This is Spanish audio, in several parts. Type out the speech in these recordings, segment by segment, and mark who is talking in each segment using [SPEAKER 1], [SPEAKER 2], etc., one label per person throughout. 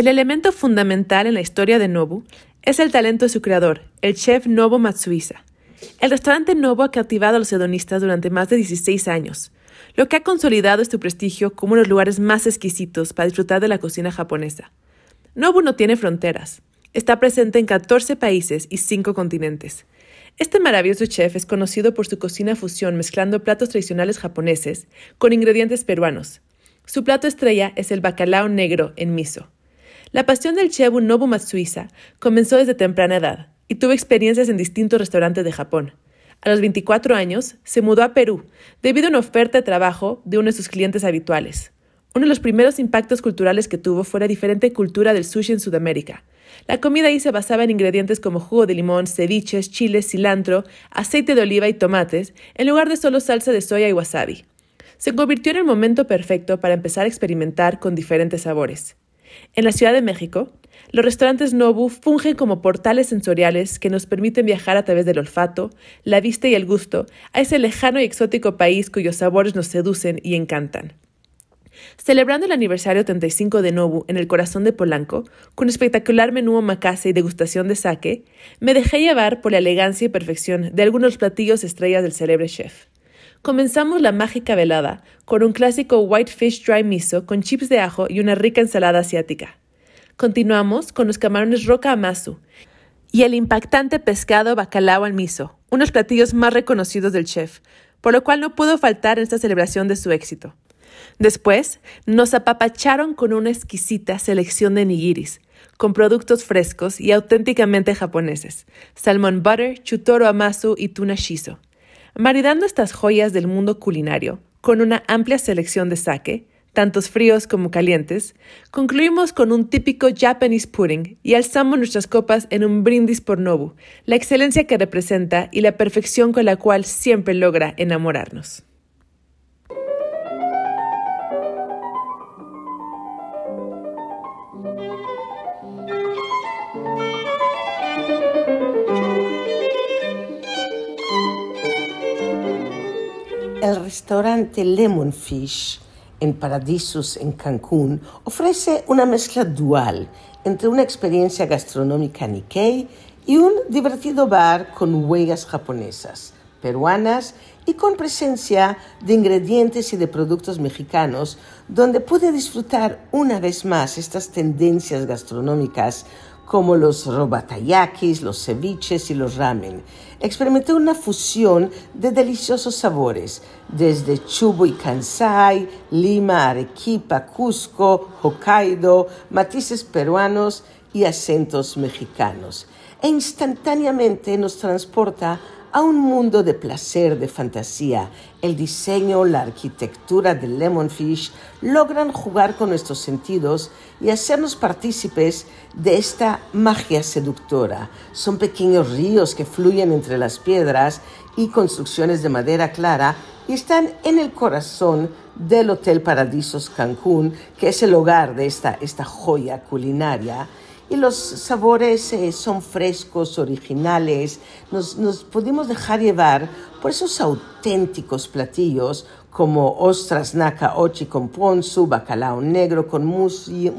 [SPEAKER 1] El elemento fundamental en la historia de Nobu es el talento de su creador, el chef Nobu Matsuisa. El restaurante Nobu ha cautivado a los hedonistas durante más de 16 años, lo que ha consolidado este prestigio como uno de los lugares más exquisitos para disfrutar de la cocina japonesa. Nobu no tiene fronteras. Está presente en 14 países y 5 continentes. Este maravilloso chef es conocido por su cocina fusión mezclando platos tradicionales japoneses con ingredientes peruanos. Su plato estrella es el bacalao negro en miso. La pasión del chef Nobu Matsuisa comenzó desde temprana edad y tuvo experiencias en distintos restaurantes de Japón. A los 24 años, se mudó a Perú debido a una oferta de trabajo de uno de sus clientes habituales. Uno de los primeros impactos culturales que tuvo fue la diferente cultura del sushi en Sudamérica. La comida ahí se basaba en ingredientes como jugo de limón, ceviches, chiles, cilantro, aceite de oliva y tomates, en lugar de solo salsa de soya y wasabi. Se convirtió en el momento perfecto para empezar a experimentar con diferentes sabores. En la Ciudad de México, los restaurantes Nobu fungen como portales sensoriales que nos permiten viajar a través del olfato, la vista y el gusto a ese lejano y exótico país cuyos sabores nos seducen y encantan. Celebrando el aniversario 35 de Nobu en el corazón de Polanco, con espectacular menú omakase y degustación de sake, me dejé llevar por la elegancia y perfección de algunos platillos estrellas del célebre chef. Comenzamos la mágica velada con un clásico white fish dry miso con chips de ajo y una rica ensalada asiática. Continuamos con los camarones roca amasu y el impactante pescado bacalao al miso, unos platillos más reconocidos del chef, por lo cual no pudo faltar en esta celebración de su éxito. Después, nos apapacharon con una exquisita selección de nigiris, con productos frescos y auténticamente japoneses, salmon butter, chutoro amasu y tuna shiso. Maridando estas joyas del mundo culinario, con una amplia selección de sake, tantos fríos como calientes, concluimos con un típico Japanese pudding y alzamos nuestras copas en un brindis por Nobu, la excelencia que representa y la perfección con la cual siempre logra enamorarnos.
[SPEAKER 2] El restaurante Lemon Fish en Paradisus en Cancún ofrece una mezcla dual entre una experiencia gastronómica Nikkei y un divertido bar con huellas japonesas, peruanas y con presencia de ingredientes y de productos mexicanos, donde pude disfrutar una vez más estas tendencias gastronómicas como los robatayakis, los ceviches y los ramen. Experimenté una fusión de deliciosos sabores, desde Chubo y Kansai, Lima, Arequipa, Cusco, Hokkaido, matices peruanos y acentos mexicanos. E instantáneamente nos transporta a un mundo de placer, de fantasía. El diseño, la arquitectura de Lemonfish logran jugar con nuestros sentidos y hacernos partícipes de esta magia seductora. Son pequeños ríos que fluyen entre las piedras y construcciones de madera clara y están en el corazón del Hotel Paradisos Cancún, que es el hogar de esta, esta joya culinaria y los sabores eh, son frescos, originales. Nos, nos pudimos dejar llevar por esos auténticos platillos como ostras naka ochi con ponzu, bacalao negro con, musi,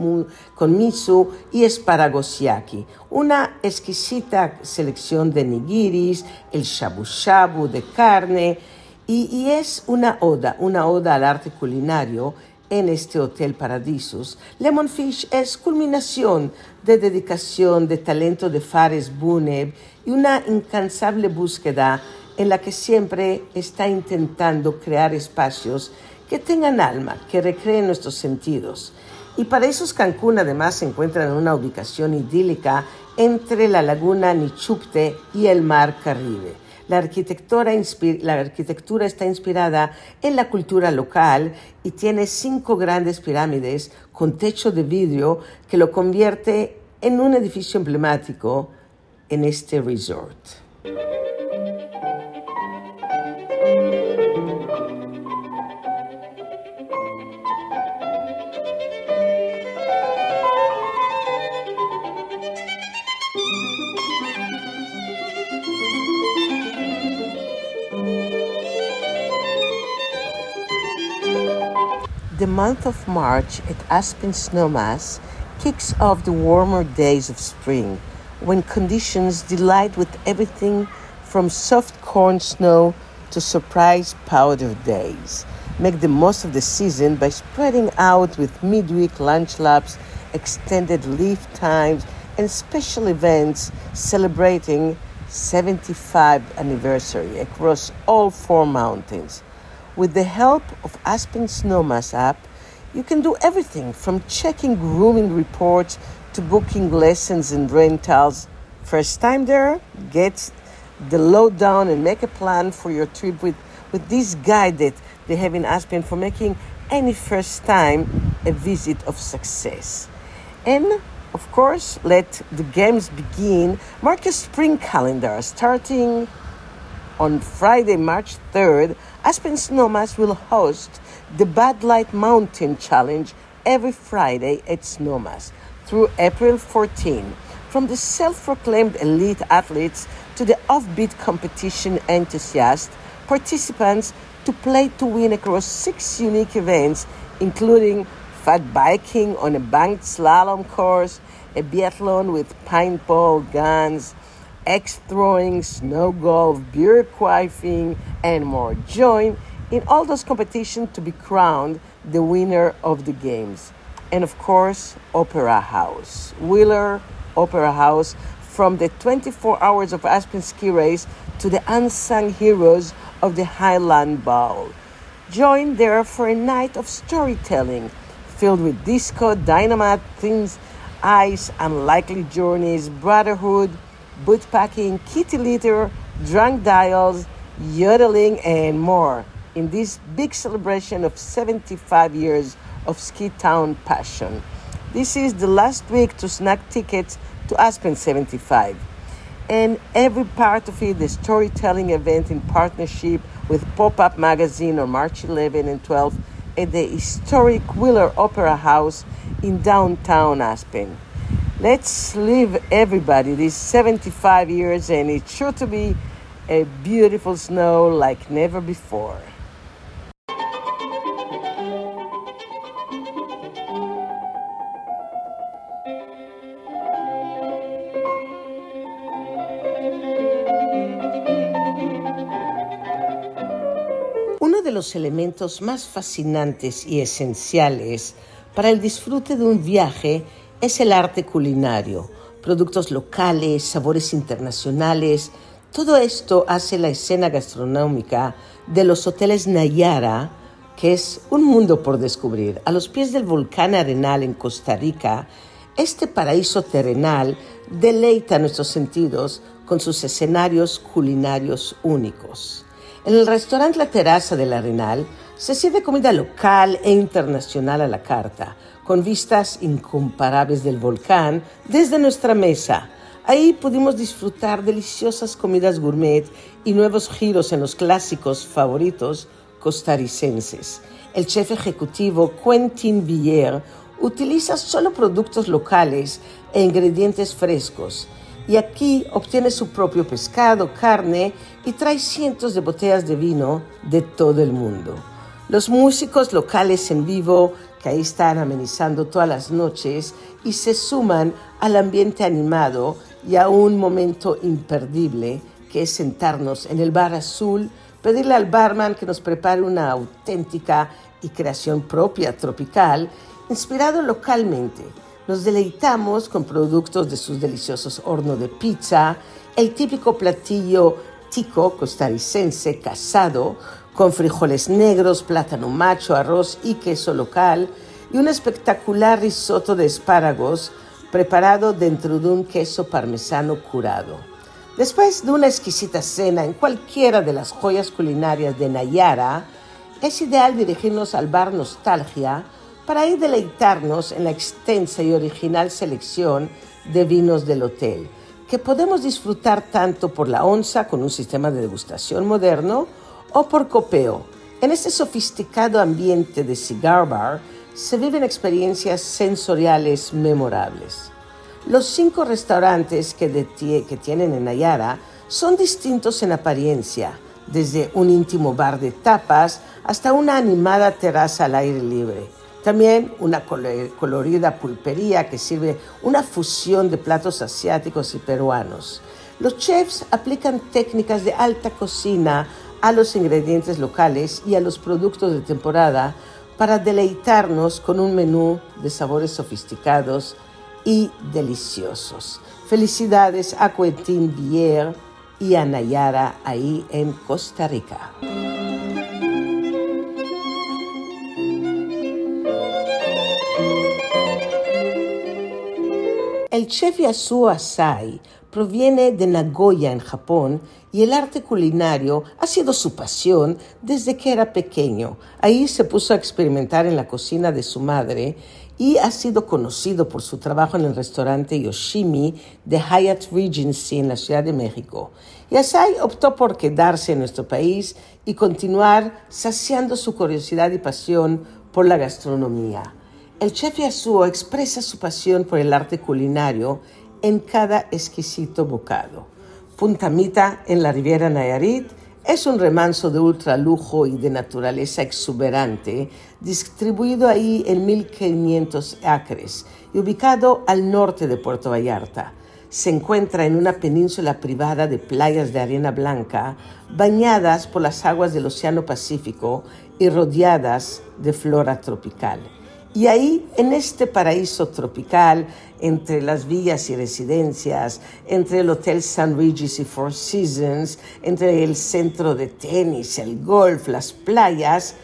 [SPEAKER 2] miso y espáragos yaki. Una exquisita selección de nigiris, el shabu shabu de carne y, y es una oda, una oda al arte culinario en este Hotel Paradisus. Lemonfish es culminación de dedicación, de talento de Fares Buneb y una incansable búsqueda en la que siempre está intentando crear espacios que tengan alma, que recreen nuestros sentidos. Y para esos Cancún además se encuentra en una ubicación idílica entre la laguna Nichupte y el mar Caribe. La arquitectura, está inspirada en la cultura local y tiene cinco grandes pirámides con techo de vidrio que lo convierte en un edificio emblemático en este resort. The month of March at Aspen Snowmass kicks off the warmer days of spring when conditions delight with everything from soft corn snow to surprise powder days. Make the most of the season by spreading out with midweek lunch laps, extended leave times, and special events celebrating 75th anniversary across all four mountains. With the help of Aspen Snowmass app, you can do everything from checking grooming reports to booking lessons and rentals. First time there, get the lowdown and make a plan for your trip with, with this guide that they have in Aspen for making any first time a visit of success. And of course, let the games begin. Mark your spring calendar starting on Friday, March 3rd. Aspen Snowmass will host the Bud Light Mountain Challenge every Friday at Snowmass through April 14. From the self proclaimed elite athletes to the offbeat competition enthusiasts, participants to play to win across six unique events, including fat biking on a banked slalom course, a biathlon with paintball guns, X throwing, snow golf, beer quaffing, and more. Join in all those competitions to be crowned the winner of the games. And of course, Opera House. Wheeler Opera House from the 24 hours of Aspen ski race to the unsung heroes of the Highland Bowl. Join there for a night of storytelling filled with disco, dynamite, things, ice, unlikely journeys, brotherhood, boot packing, kitty litter, drunk dials, yodeling, and more in this big celebration of 75 years of Ski Town passion. This is the last week to snag tickets to Aspen 75. And every part of it, the storytelling event in partnership with Pop Up Magazine on March 11 and 12 at the historic Wheeler Opera House in downtown Aspen. Let's live everybody these 75 years, and it's sure to be a beautiful snow like never before. Uno de los elementos más fascinantes y esenciales para el disfrute de un viaje es el arte culinario, productos locales, sabores internacionales. Todo esto hace la escena gastronómica de los hoteles Nayara, que es un mundo por descubrir. A los pies del volcán Arenal en Costa Rica, este paraíso terrenal deleita nuestros sentidos con sus escenarios culinarios únicos. En el restaurante La Terraza del Arenal se sirve comida local e internacional a la carta, con vistas incomparables del volcán desde nuestra mesa. Ahí pudimos disfrutar deliciosas comidas gourmet y nuevos giros en los clásicos favoritos costarricenses. El chef ejecutivo Quentin Villiers utiliza solo productos locales e ingredientes frescos y aquí obtiene su propio pescado, carne y trae cientos de botellas de vino de todo el mundo. Los músicos locales en vivo que ahí están amenizando todas las noches y se suman al ambiente animado y a un momento imperdible que es sentarnos en el bar azul, pedirle al barman que nos prepare una auténtica y creación propia tropical, inspirado localmente nos deleitamos con productos de sus deliciosos hornos de pizza, el típico platillo tico costarricense casado con frijoles negros, plátano macho, arroz y queso local y un espectacular risotto de espárragos preparado dentro de un queso parmesano curado. Después de una exquisita cena en cualquiera de las joyas culinarias de Nayara, es ideal dirigirnos al bar Nostalgia para ir deleitarnos en la extensa y original selección de vinos del hotel, que podemos disfrutar tanto por la onza con un sistema de degustación moderno o por copeo. En este sofisticado ambiente de cigar bar se viven experiencias sensoriales memorables. Los cinco restaurantes que, tienen en Nayara son distintos en apariencia, desde un íntimo bar de tapas hasta una animada terraza al aire libre También una colorida pulpería que sirve una fusión de platos asiáticos y peruanos. Los chefs aplican técnicas de alta cocina a los ingredientes locales y a los productos de temporada para deleitarnos con un menú de sabores sofisticados y deliciosos. Felicidades a Quentin Vier y a Nayara ahí en Costa Rica. El chef Yasuo Asai proviene de Nagoya, en Japón, y el arte culinario ha sido su pasión desde que era pequeño. Ahí se puso a experimentar en la cocina de su madre y ha sido conocido por su trabajo en el restaurante Yoshimi de Hyatt Regency en la Ciudad de México. Yasai optó por quedarse en nuestro país y continuar saciando su curiosidad y pasión por la gastronomía. El chef Yasuo expresa su pasión por el arte culinario en cada exquisito bocado. Puntamita en la Riviera Nayarit es un remanso de ultralujo y de naturaleza exuberante, distribuido ahí en 1500 acres y ubicado al norte de Puerto Vallarta. Se encuentra en una península privada de playas de arena blanca, bañadas por las aguas del Océano Pacífico y rodeadas de flora tropical. Y ahí, en este paraíso tropical, entre las villas y residencias, entre el Hotel San Regis y Four Seasons, entre el centro de tenis, el golf, las playas,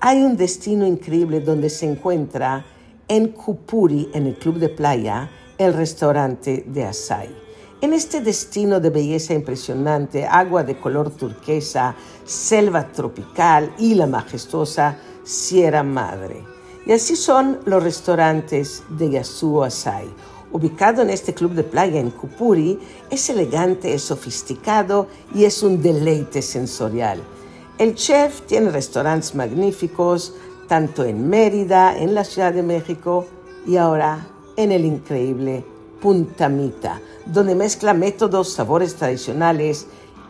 [SPEAKER 2] hay un destino increíble donde se encuentra en Kupuri, en el club de playa, el restaurante de Asai. En este destino de belleza impresionante, agua de color turquesa, selva tropical y la majestuosa Sierra Madre. Y así son los restaurantes de Yasuo Asai. Ubicado en este club de playa en Kupuri, es elegante, es sofisticado y es un deleite sensorial. El chef tiene restaurantes magníficos, tanto en Mérida, en la Ciudad de México y ahora en el increíble Punta Mita, donde mezcla métodos, sabores tradicionales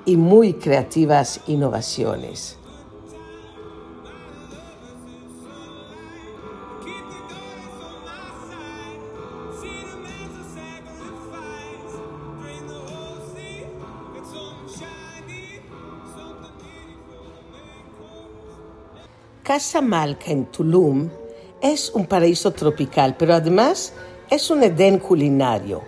[SPEAKER 2] y muy creativas innovaciones. Casa Malca en Tulum es un paraíso tropical, pero además es un edén culinario.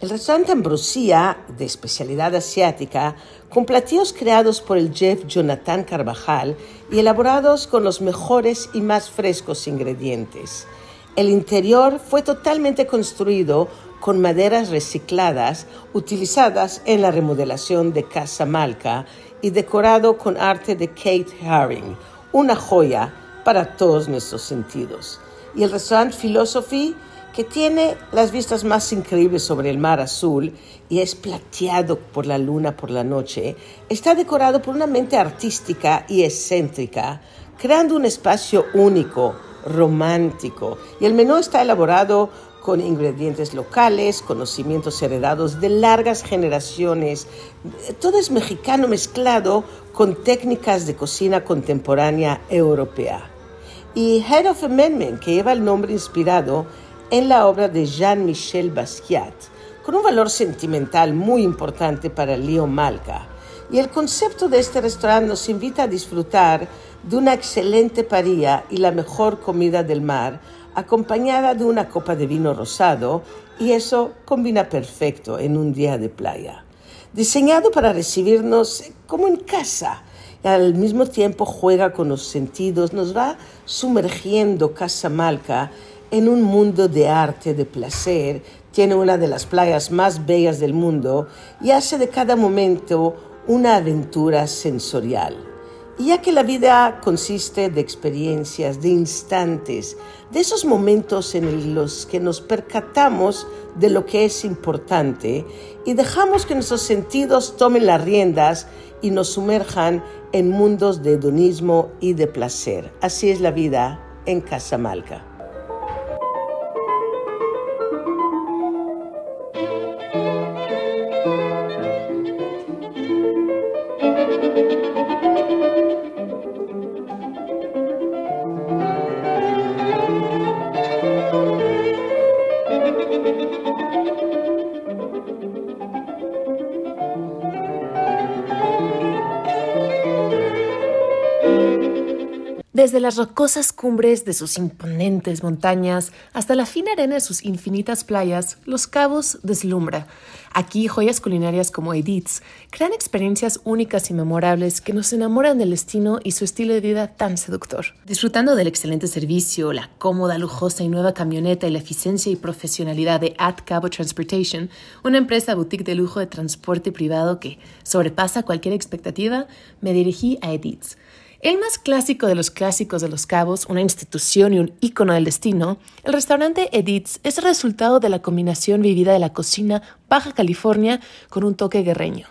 [SPEAKER 2] El restaurante Ambrosía, de especialidad asiática, con platillos creados por el chef Jonathan Carvajal y elaborados con los mejores y más frescos ingredientes. El interior fue totalmente construido con maderas recicladas utilizadas en la remodelación de Casa Malca y decorado con arte de Kate Haring, una joya para todos nuestros sentidos. Y el restaurante Philosophy, que tiene las vistas más increíbles sobre el mar azul y es plateado por la luna por la noche, está decorado por una mente artística y excéntrica, creando un espacio único, romántico. Y el menú está elaborado con ingredientes locales, conocimientos heredados de largas generaciones. Todo es mexicano mezclado con técnicas de cocina contemporánea europea. Y Head of Amendment, que lleva el nombre inspirado en la obra de Jean-Michel Basquiat, con un valor sentimental muy importante para Leo Malca. Y el concepto de este restaurante nos invita a disfrutar de una excelente paría y la mejor comida del mar acompañada de una copa de vino rosado y eso combina perfecto en un día de playa. Diseñado para recibirnos como en casa y al mismo tiempo juega con los sentidos, nos va sumergiendo Casamalca en un mundo de arte, de placer, tiene una de las playas más bellas del mundo y hace de cada momento una aventura sensorial. Ya que la vida consiste de experiencias, de instantes, de esos momentos en los que nos percatamos de lo que es importante y dejamos que nuestros sentidos tomen las riendas y nos sumerjan en mundos de hedonismo y de placer. Así es la vida en Casamalca.
[SPEAKER 3] Desde las rocosas cumbres de sus imponentes montañas hasta la fina arena de sus infinitas playas, Los Cabos deslumbra. Aquí joyas culinarias como Edith's crean experiencias únicas y memorables que nos enamoran del destino y su estilo de vida tan seductor. Disfrutando del excelente servicio, la cómoda, lujosa y nueva camioneta y la eficiencia y profesionalidad de At Cabo Transportation, una empresa boutique de lujo de transporte privado que sobrepasa cualquier expectativa, me dirigí a Edith's el más clásico de los clásicos de Los Cabos, una institución y un ícono del destino, el restaurante Edith's es el resultado de la combinación vivida de la cocina Baja California con un toque guerreño.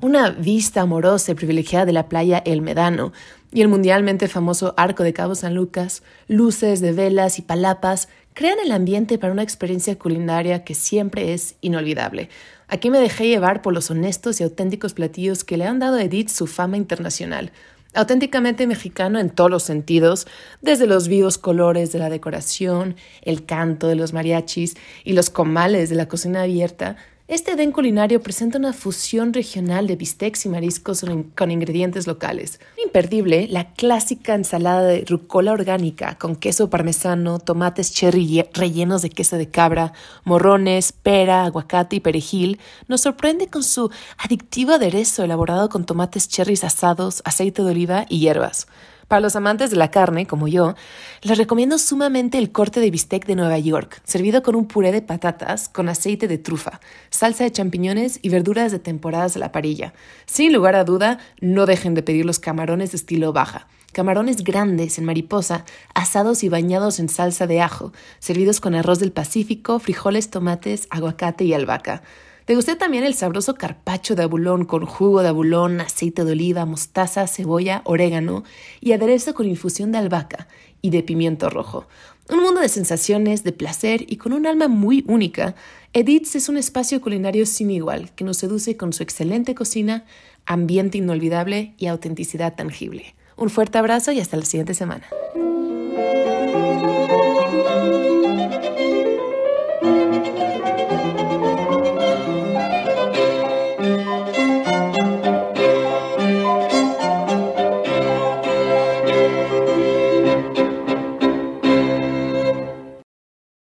[SPEAKER 3] Una vista amorosa y privilegiada de la playa El Medano y el mundialmente famoso Arco de Cabo San Lucas, luces de velas y palapas crean el ambiente para una experiencia culinaria que siempre es inolvidable. Aquí me dejé llevar por los honestos y auténticos platillos que le han dado a Edith su fama internacional auténticamente mexicano en todos los sentidos, desde los vivos colores de la decoración, el canto de los mariachis y los comales de la cocina abierta, este den culinario presenta una fusión regional de bistecs y mariscos con ingredientes locales. Imperdible, la clásica ensalada de rucola orgánica con queso parmesano, tomates cherry rellenos de queso de cabra, morrones, pera, aguacate y perejil, nos sorprende con su adictivo aderezo elaborado con tomates cherries asados, aceite de oliva y hierbas. Para los amantes de la carne, como yo, les recomiendo sumamente el corte de bistec de Nueva York, servido con un puré de patatas con aceite de trufa, salsa de champiñones y verduras de temporadas de la parilla. Sin lugar a duda, no dejen de pedir los camarones de estilo baja. Camarones grandes en mariposa, asados y bañados en salsa de ajo, servidos con arroz del Pacífico, frijoles, tomates, aguacate y albahaca. Degusté también el sabroso carpacho de abulón con jugo de abulón, aceite de oliva, mostaza, cebolla, orégano y aderezo con infusión de albahaca y de pimiento rojo. Un mundo de sensaciones, de placer y con un alma muy única, Edith's es un espacio culinario sin igual que nos seduce con su excelente cocina, ambiente inolvidable y autenticidad tangible. Un fuerte abrazo y hasta la siguiente semana.